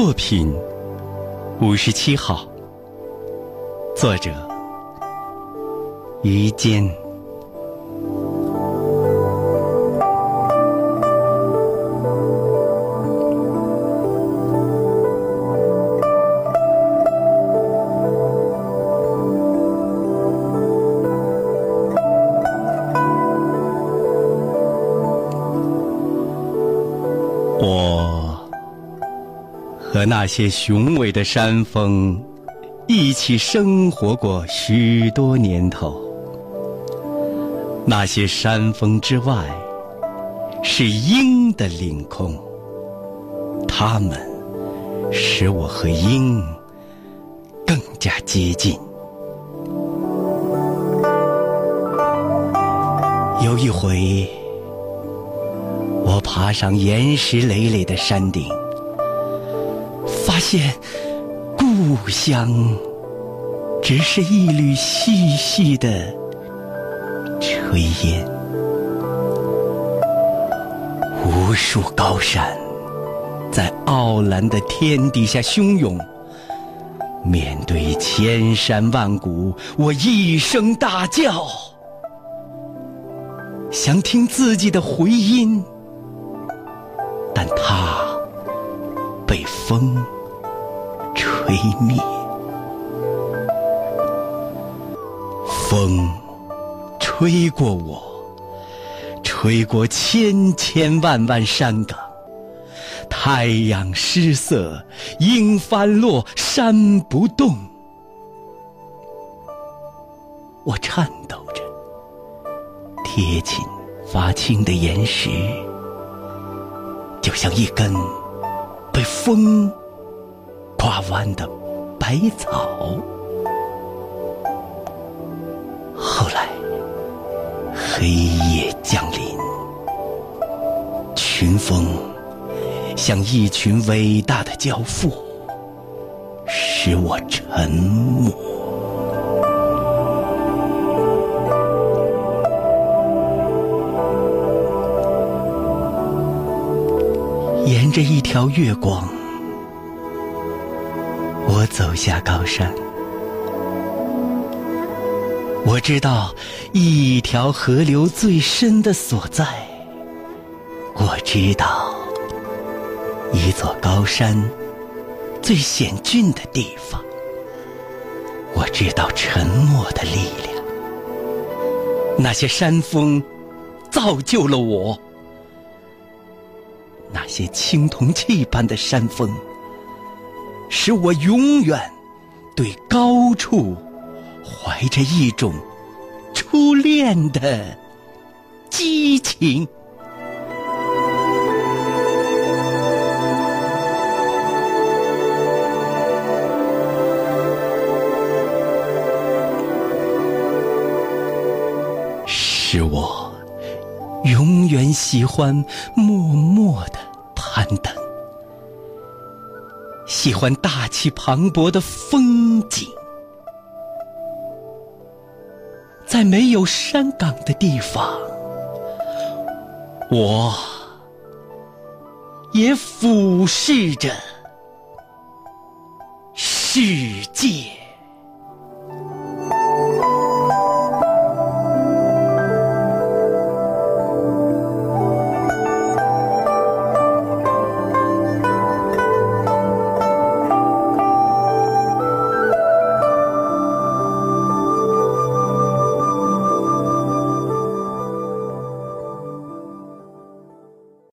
作品五十七号，作者于坚。我和那些雄伟的山峰一起生活过许多年头。那些山峰之外是鹰的领空，它们使我和鹰更加接近。有一回。我爬上岩石累累的山顶，发现故乡只是一缕细细的炊烟。无数高山在傲蓝的天底下汹涌，面对千山万谷，我一声大叫，想听自己的回音。但它被风吹灭，风吹过我，吹过千千万万山岗，太阳失色，鹰翻落，山不动，我颤抖着贴近发青的岩石。就像一根被风花弯的百草。后来，黑夜降临，群峰像一群伟大的教父，使我沉默。沿着一条月光，走下高山。我知道一条河流最深的所在。我知道一座高山最险峻的地方。我知道沉默的力量。那些山峰造就了我。那些青铜器般的山峰，使我永远对高处怀着一种初恋的激情。是我永远喜欢默默的。攀登，喜欢大气磅礴的风景，在没有山岗的地方，我也俯视着世界。